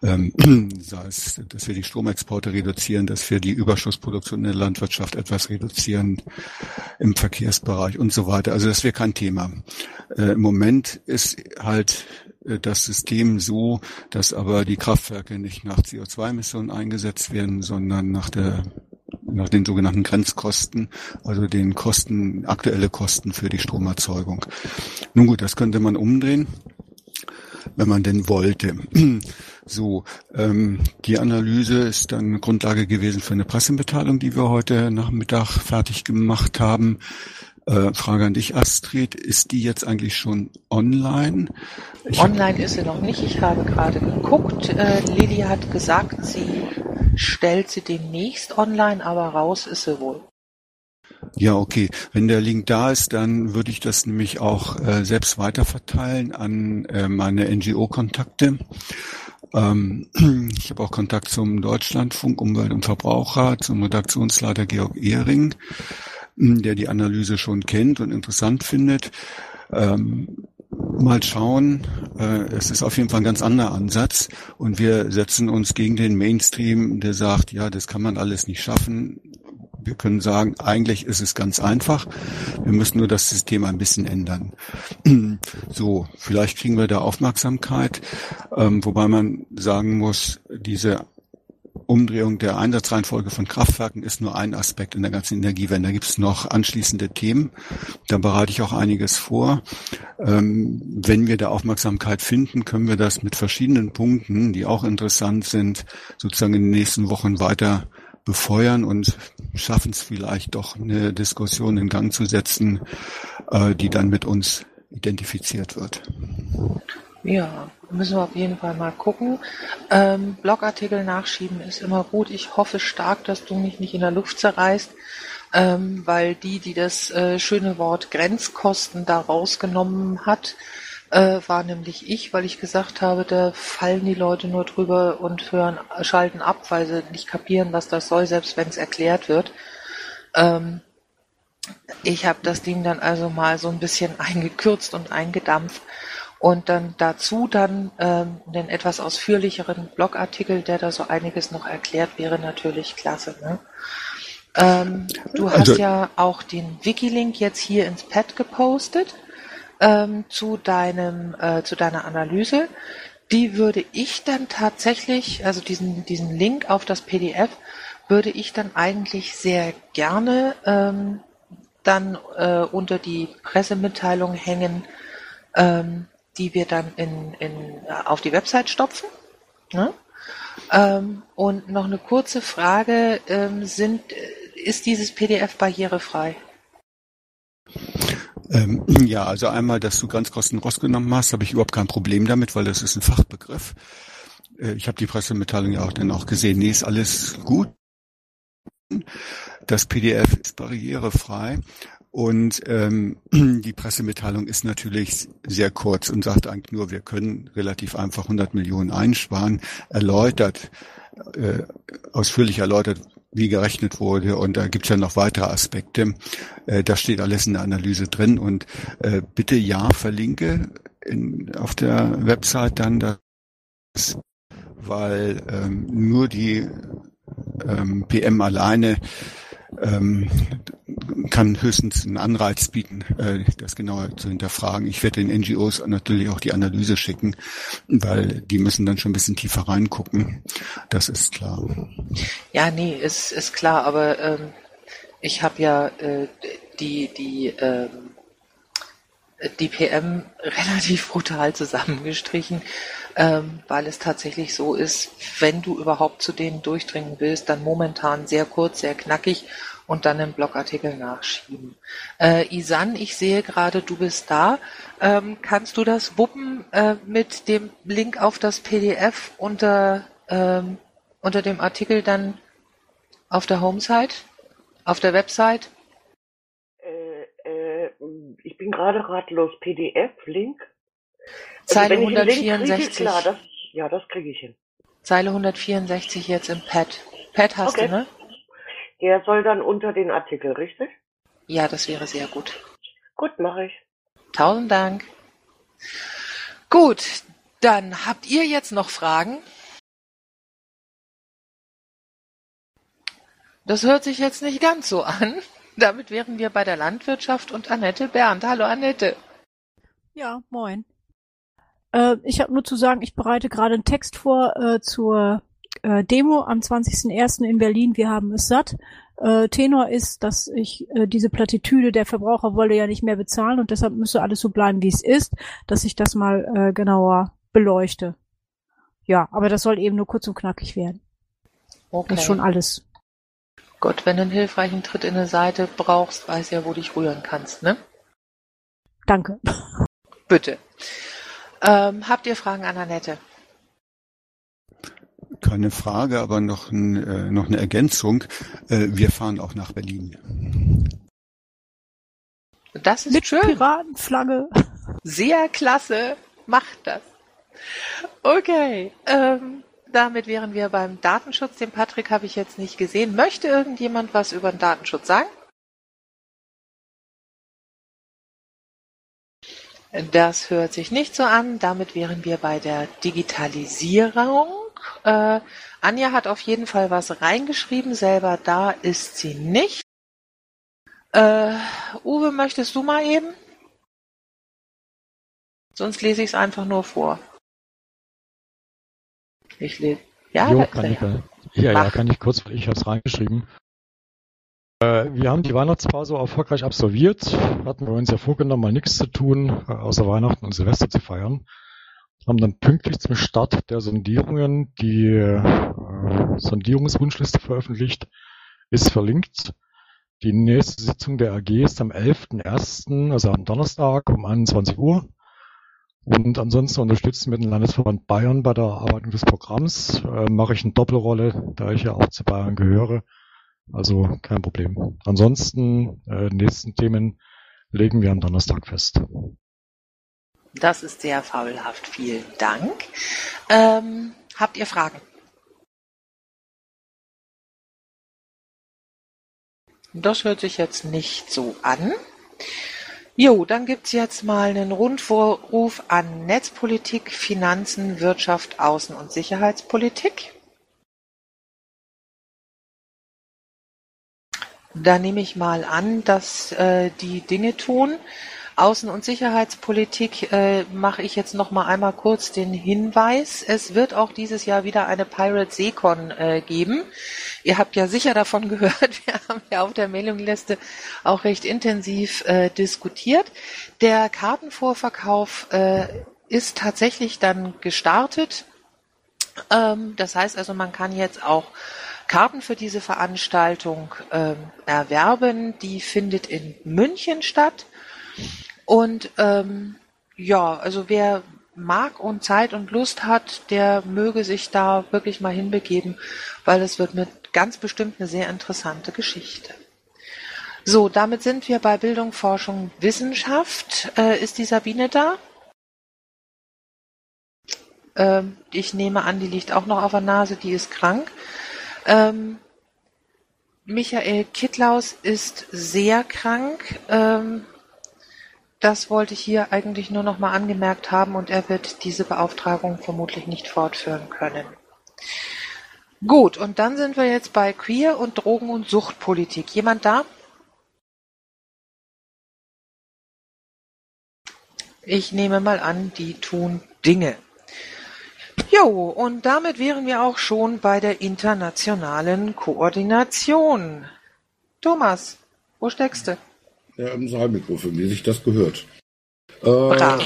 Ähm, sei es, dass wir die Stromexporte reduzieren, dass wir die Überschussproduktion in der Landwirtschaft etwas reduzieren, im Verkehrsbereich und so weiter. Also das wäre kein Thema. Äh, Im Moment ist halt äh, das System so, dass aber die Kraftwerke nicht nach CO2-Emissionen eingesetzt werden, sondern nach der nach den sogenannten Grenzkosten, also den Kosten, aktuelle Kosten für die Stromerzeugung. Nun gut, das könnte man umdrehen, wenn man denn wollte. So, ähm, die Analyse ist dann Grundlage gewesen für eine Pressemitteilung, die wir heute Nachmittag fertig gemacht haben. Äh, Frage an dich, Astrid, ist die jetzt eigentlich schon online? Ich online ist sie noch nicht. Ich habe gerade geguckt. Äh, Lili hat gesagt, sie stellt sie demnächst online, aber raus ist sie wohl. Ja, okay. Wenn der Link da ist, dann würde ich das nämlich auch äh, selbst weiterverteilen an äh, meine NGO-Kontakte. Ähm, ich habe auch Kontakt zum Deutschlandfunk Umwelt und Verbraucher, zum Redaktionsleiter Georg Ehring, der die Analyse schon kennt und interessant findet. Ähm, mal schauen. Äh, es ist auf jeden Fall ein ganz anderer Ansatz und wir setzen uns gegen den Mainstream, der sagt, ja, das kann man alles nicht schaffen. Wir können sagen, eigentlich ist es ganz einfach. Wir müssen nur das System ein bisschen ändern. So, vielleicht kriegen wir da Aufmerksamkeit, ähm, wobei man sagen muss, diese Umdrehung der Einsatzreihenfolge von Kraftwerken ist nur ein Aspekt in der ganzen Energiewende. Da gibt es noch anschließende Themen. Da bereite ich auch einiges vor. Ähm, wenn wir da Aufmerksamkeit finden, können wir das mit verschiedenen Punkten, die auch interessant sind, sozusagen in den nächsten Wochen weiter befeuern und schaffen es vielleicht doch eine Diskussion in Gang zu setzen, äh, die dann mit uns identifiziert wird. Ja, müssen wir auf jeden Fall mal gucken. Ähm, Blogartikel nachschieben ist immer gut. Ich hoffe stark, dass du mich nicht in der Luft zerreißt, ähm, weil die, die das äh, schöne Wort Grenzkosten da rausgenommen hat, äh, war nämlich ich, weil ich gesagt habe, da fallen die Leute nur drüber und hören, schalten ab, weil sie nicht kapieren, was das soll, selbst wenn es erklärt wird. Ähm, ich habe das Ding dann also mal so ein bisschen eingekürzt und eingedampft und dann dazu dann ähm, einen etwas ausführlicheren Blogartikel, der da so einiges noch erklärt, wäre natürlich klasse. Ne? Ähm, du also, hast ja auch den Wikilink jetzt hier ins Pad gepostet ähm, zu deinem äh, zu deiner Analyse. Die würde ich dann tatsächlich, also diesen diesen Link auf das PDF, würde ich dann eigentlich sehr gerne ähm, dann äh, unter die Pressemitteilung hängen, ähm, die wir dann in, in, auf die Website stopfen. Ne? Ähm, und noch eine kurze Frage, ähm, sind, ist dieses PDF barrierefrei? Ähm, ja, also einmal, dass du ganz Kosten rausgenommen hast, habe ich überhaupt kein Problem damit, weil das ist ein Fachbegriff. Äh, ich habe die Pressemitteilung ja auch dann auch gesehen. Nee, ist alles gut. Das PDF ist barrierefrei Und ähm, die Pressemitteilung ist natürlich sehr kurz und sagt eigentlich nur, wir können relativ einfach 100 Millionen einsparen, erläutert, äh, ausführlich erläutert, wie gerechnet wurde. Und da gibt's ja noch weitere Aspekte. Äh, das steht alles in der Analyse drin. Und äh, bitte ja, verlinke in, auf der Website dann das, weil ähm, nur die ähm, PM alleine ähm, kann höchstens einen Anreiz bieten, äh, das genauer zu hinterfragen. Ich werde den NGOs natürlich auch die Analyse schicken, weil die müssen dann schon ein bisschen tiefer reingucken. Das ist klar. Ja, nee, ist, ist klar, aber ähm, ich habe ja äh, die, die ähm, die PM relativ brutal zusammengestrichen, ähm, weil es tatsächlich so ist, wenn du überhaupt zu denen durchdringen willst, dann momentan sehr kurz, sehr knackig und dann im Blogartikel nachschieben. Äh, Isan, ich sehe gerade, du bist da. Ähm, kannst du das wuppen äh, mit dem Link auf das PDF unter, ähm, unter dem Artikel dann auf der Homesite, auf der Website? Ich bin gerade ratlos. PDF-Link? Also Zeile also 164. Kriege, klar, das, ja, das kriege ich hin. Zeile 164 jetzt im Pad. Pad hast okay. du, ne? Der soll dann unter den Artikel, richtig? Ja, das wäre sehr gut. Gut, mache ich. Tausend Dank. Gut, dann habt ihr jetzt noch Fragen? Das hört sich jetzt nicht ganz so an. Damit wären wir bei der Landwirtschaft und Annette Berndt. Hallo Annette. Ja, moin. Äh, ich habe nur zu sagen, ich bereite gerade einen Text vor äh, zur äh, Demo am 20.01. in Berlin. Wir haben es satt. Äh, Tenor ist, dass ich äh, diese Plattitüde, der Verbraucher wolle ja nicht mehr bezahlen und deshalb müsse alles so bleiben, wie es ist, dass ich das mal äh, genauer beleuchte. Ja, aber das soll eben nur kurz und knackig werden. Okay. Das ist schon alles. Gott, wenn du einen hilfreichen Tritt in eine Seite brauchst, weiß ja, wo du dich rühren kannst, ne? Danke. Bitte. Ähm, habt ihr Fragen an Annette? Keine Frage, aber noch, ein, äh, noch eine Ergänzung. Äh, wir fahren auch nach Berlin. Das ist Mit schön. Piratenflagge. Sehr klasse. Macht das. Okay. Ähm, damit wären wir beim Datenschutz. Den Patrick habe ich jetzt nicht gesehen. Möchte irgendjemand was über den Datenschutz sagen? Das hört sich nicht so an. Damit wären wir bei der Digitalisierung. Äh, Anja hat auf jeden Fall was reingeschrieben. Selber da ist sie nicht. Äh, Uwe, möchtest du mal eben? Sonst lese ich es einfach nur vor. Ich lese. Ja, jo, kann ich, ja, ja, kann ich kurz, ich habe es reingeschrieben. Äh, wir haben die Weihnachtspause erfolgreich absolviert, hatten wir uns ja vorgenommen, mal nichts zu tun, äh, außer Weihnachten und Silvester zu feiern. Haben dann pünktlich zum Start der Sondierungen die äh, Sondierungswunschliste veröffentlicht, ist verlinkt. Die nächste Sitzung der AG ist am 11.01., also am Donnerstag um 21 Uhr. Und ansonsten unterstützen wir den Landesverband Bayern bei der Erarbeitung des Programms. Äh, mache ich eine Doppelrolle, da ich ja auch zu Bayern gehöre. Also kein Problem. Ansonsten, äh, nächsten Themen legen wir am Donnerstag fest. Das ist sehr fabelhaft. Vielen Dank. Ähm, habt ihr Fragen? Das hört sich jetzt nicht so an. Jo, dann gibt's jetzt mal einen Rundruf an Netzpolitik, Finanzen, Wirtschaft, Außen- und Sicherheitspolitik. Da nehme ich mal an, dass äh, die Dinge tun. Außen- und Sicherheitspolitik äh, mache ich jetzt noch mal einmal kurz den Hinweis. Es wird auch dieses Jahr wieder eine Pirate Seacon äh, geben. Ihr habt ja sicher davon gehört. Wir haben ja auf der Mailingliste auch recht intensiv äh, diskutiert. Der Kartenvorverkauf äh, ist tatsächlich dann gestartet. Ähm, das heißt also, man kann jetzt auch Karten für diese Veranstaltung ähm, erwerben. Die findet in München statt. Und ähm, ja, also wer mag und Zeit und Lust hat, der möge sich da wirklich mal hinbegeben, weil es wird mit ganz bestimmt eine sehr interessante Geschichte. So, damit sind wir bei Bildung, Forschung, Wissenschaft. Äh, ist die Sabine da? Ähm, ich nehme an, die liegt auch noch auf der Nase, die ist krank. Ähm, Michael Kittlaus ist sehr krank. Ähm, das wollte ich hier eigentlich nur noch mal angemerkt haben und er wird diese Beauftragung vermutlich nicht fortführen können. Gut, und dann sind wir jetzt bei Queer und Drogen- und Suchtpolitik. Jemand da? Ich nehme mal an, die tun Dinge. Jo, und damit wären wir auch schon bei der internationalen Koordination. Thomas, wo steckst du? Ja, im Saalmikrofon, wie sich das gehört. Äh.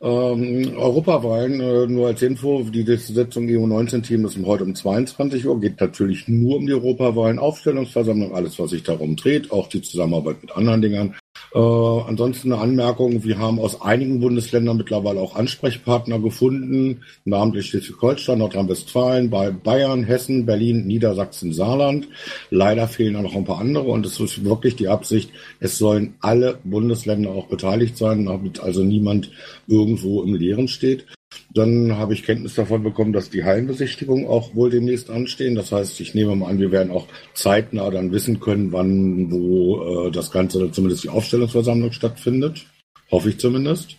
Ähm, Europawahlen, äh, nur als Info, die Sitzung EU-19-Team ist heute um 22 Uhr, geht natürlich nur um die Europawahlen, Aufstellungsversammlung, alles, was sich darum dreht, auch die Zusammenarbeit mit anderen Dingern. Äh, ansonsten eine Anmerkung, wir haben aus einigen Bundesländern mittlerweile auch Ansprechpartner gefunden, namentlich Schleswig-Holstein, Nordrhein-Westfalen, bei Bayern, Hessen, Berlin, Niedersachsen, Saarland. Leider fehlen da noch ein paar andere und es ist wirklich die Absicht, es sollen alle Bundesländer auch beteiligt sein, damit also niemand irgendwo im Leeren steht. Dann habe ich Kenntnis davon bekommen, dass die Hallenbesichtigungen auch wohl demnächst anstehen. Das heißt, ich nehme mal an, wir werden auch zeitnah dann wissen können, wann, wo äh, das Ganze, zumindest die Aufstellungsversammlung stattfindet. Hoffe ich zumindest.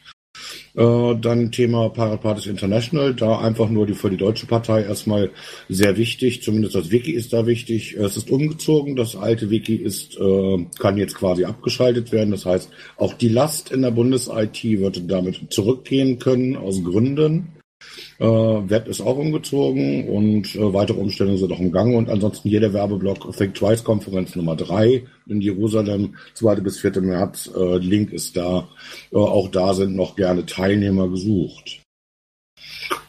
Äh, dann Thema Parapartis International, da einfach nur die für die deutsche Partei erstmal sehr wichtig, zumindest das Wiki ist da wichtig. Es ist umgezogen, das alte Wiki ist, äh, kann jetzt quasi abgeschaltet werden. Das heißt, auch die Last in der Bundes-IT wird damit zurückgehen können aus Gründen. Äh, Web ist auch umgezogen und äh, weitere Umstellungen sind auch im Gange und ansonsten jeder Werbeblock Think Twice Konferenz Nummer drei in Jerusalem, 2. bis 4. März, äh, Link ist da. Äh, auch da sind noch gerne Teilnehmer gesucht.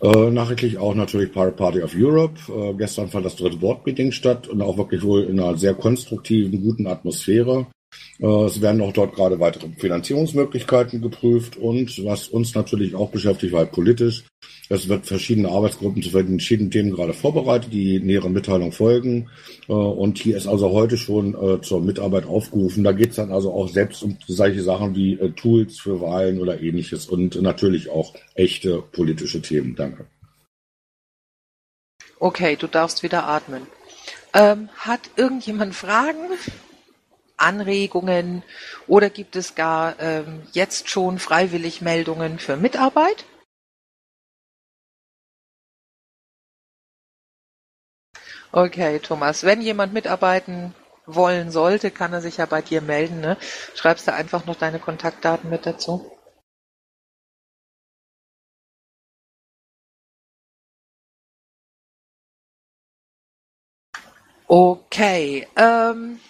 Äh, nachrichtlich auch natürlich Pirate Party of Europe. Äh, gestern fand das dritte Board-Meeting statt und auch wirklich wohl in einer sehr konstruktiven, guten Atmosphäre. Äh, es werden auch dort gerade weitere Finanzierungsmöglichkeiten geprüft und was uns natürlich auch beschäftigt, weil politisch, es wird verschiedene Arbeitsgruppen zu verschiedenen Themen gerade vorbereitet, die näheren Mitteilungen folgen. Äh, und hier ist also heute schon äh, zur Mitarbeit aufgerufen. Da geht es dann also auch selbst um solche Sachen wie Tools für Wahlen oder ähnliches und natürlich auch echte politische Themen. Danke. Okay, du darfst wieder atmen. Ähm, hat irgendjemand Fragen? Anregungen oder gibt es gar ähm, jetzt schon freiwillig Meldungen für Mitarbeit? Okay, Thomas, wenn jemand mitarbeiten wollen sollte, kann er sich ja bei dir melden. Ne? Schreibst du einfach noch deine Kontaktdaten mit dazu? Okay, ähm,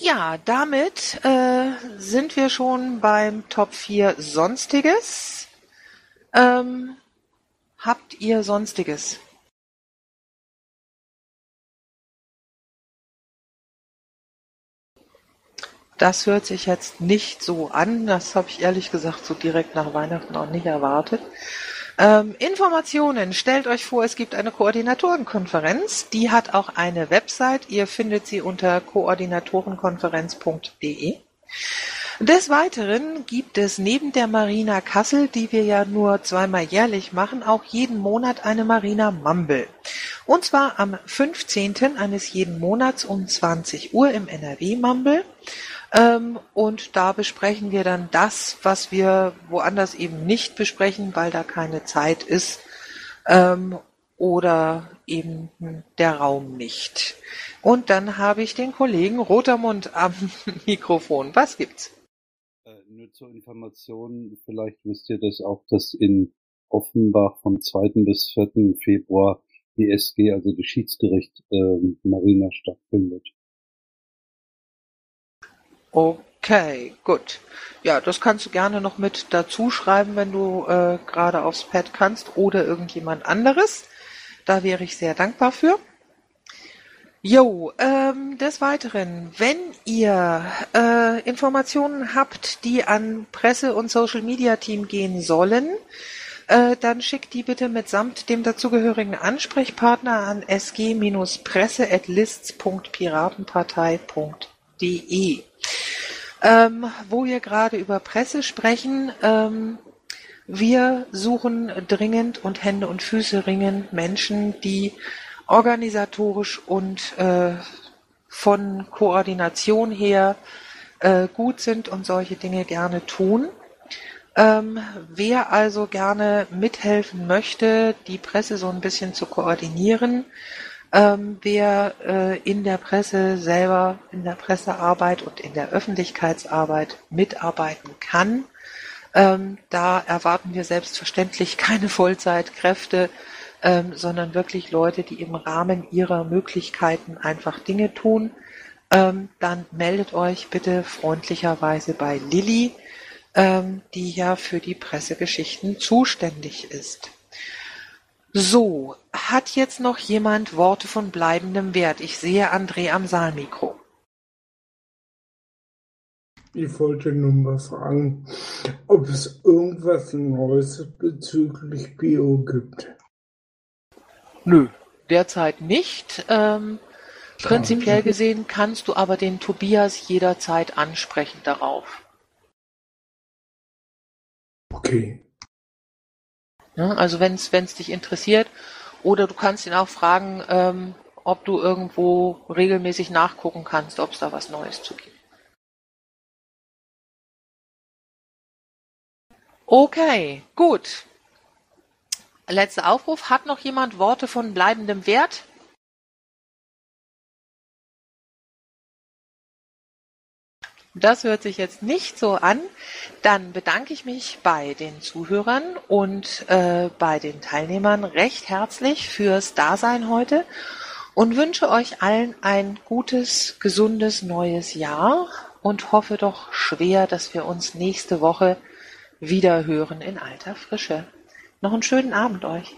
ja, damit äh, sind wir schon beim Top 4 Sonstiges. Ähm, habt ihr Sonstiges? Das hört sich jetzt nicht so an. Das habe ich ehrlich gesagt so direkt nach Weihnachten auch nicht erwartet. Ähm, Informationen. Stellt euch vor, es gibt eine Koordinatorenkonferenz. Die hat auch eine Website. Ihr findet sie unter koordinatorenkonferenz.de. Des Weiteren gibt es neben der Marina Kassel, die wir ja nur zweimal jährlich machen, auch jeden Monat eine Marina Mumble. Und zwar am 15. eines jeden Monats um 20 Uhr im NRW Mumble. Ähm, und da besprechen wir dann das, was wir woanders eben nicht besprechen, weil da keine Zeit ist ähm, oder eben der Raum nicht. Und dann habe ich den Kollegen Rotermund am Mikrofon. Was gibt's? Äh, nur zur Information, vielleicht wisst ihr das auch, dass in Offenbach vom 2. bis 4. Februar die SG, also die Schiedsgericht äh, Marina stattfindet. Okay, gut. Ja, das kannst du gerne noch mit dazu schreiben, wenn du äh, gerade aufs Pad kannst oder irgendjemand anderes. Da wäre ich sehr dankbar für. Jo, ähm, des Weiteren, wenn ihr äh, Informationen habt, die an Presse- und Social-Media-Team gehen sollen, äh, dann schickt die bitte mitsamt dem dazugehörigen Ansprechpartner an sg-presse.lists.piratenpartei.de De. Ähm, wo wir gerade über Presse sprechen, ähm, wir suchen dringend und Hände und Füße ringen Menschen, die organisatorisch und äh, von Koordination her äh, gut sind und solche Dinge gerne tun. Ähm, wer also gerne mithelfen möchte, die Presse so ein bisschen zu koordinieren, ähm, wer äh, in der Presse selber, in der Pressearbeit und in der Öffentlichkeitsarbeit mitarbeiten kann, ähm, da erwarten wir selbstverständlich keine Vollzeitkräfte, ähm, sondern wirklich Leute, die im Rahmen ihrer Möglichkeiten einfach Dinge tun. Ähm, dann meldet euch bitte freundlicherweise bei Lilly, ähm, die ja für die Pressegeschichten zuständig ist. So, hat jetzt noch jemand Worte von bleibendem Wert? Ich sehe André am Saalmikro. Ich wollte nur mal fragen, ob es irgendwas Neues bezüglich Bio gibt. Nö, derzeit nicht. Ähm, prinzipiell gesehen kannst du aber den Tobias jederzeit ansprechen darauf. Okay. Ja, also wenn es dich interessiert, oder du kannst ihn auch fragen, ähm, ob du irgendwo regelmäßig nachgucken kannst, ob es da was Neues zu gibt. Okay, gut. Letzter Aufruf. Hat noch jemand Worte von bleibendem Wert? Das hört sich jetzt nicht so an. Dann bedanke ich mich bei den Zuhörern und äh, bei den Teilnehmern recht herzlich fürs Dasein heute und wünsche euch allen ein gutes, gesundes neues Jahr und hoffe doch schwer, dass wir uns nächste Woche wieder hören in alter Frische. Noch einen schönen Abend euch.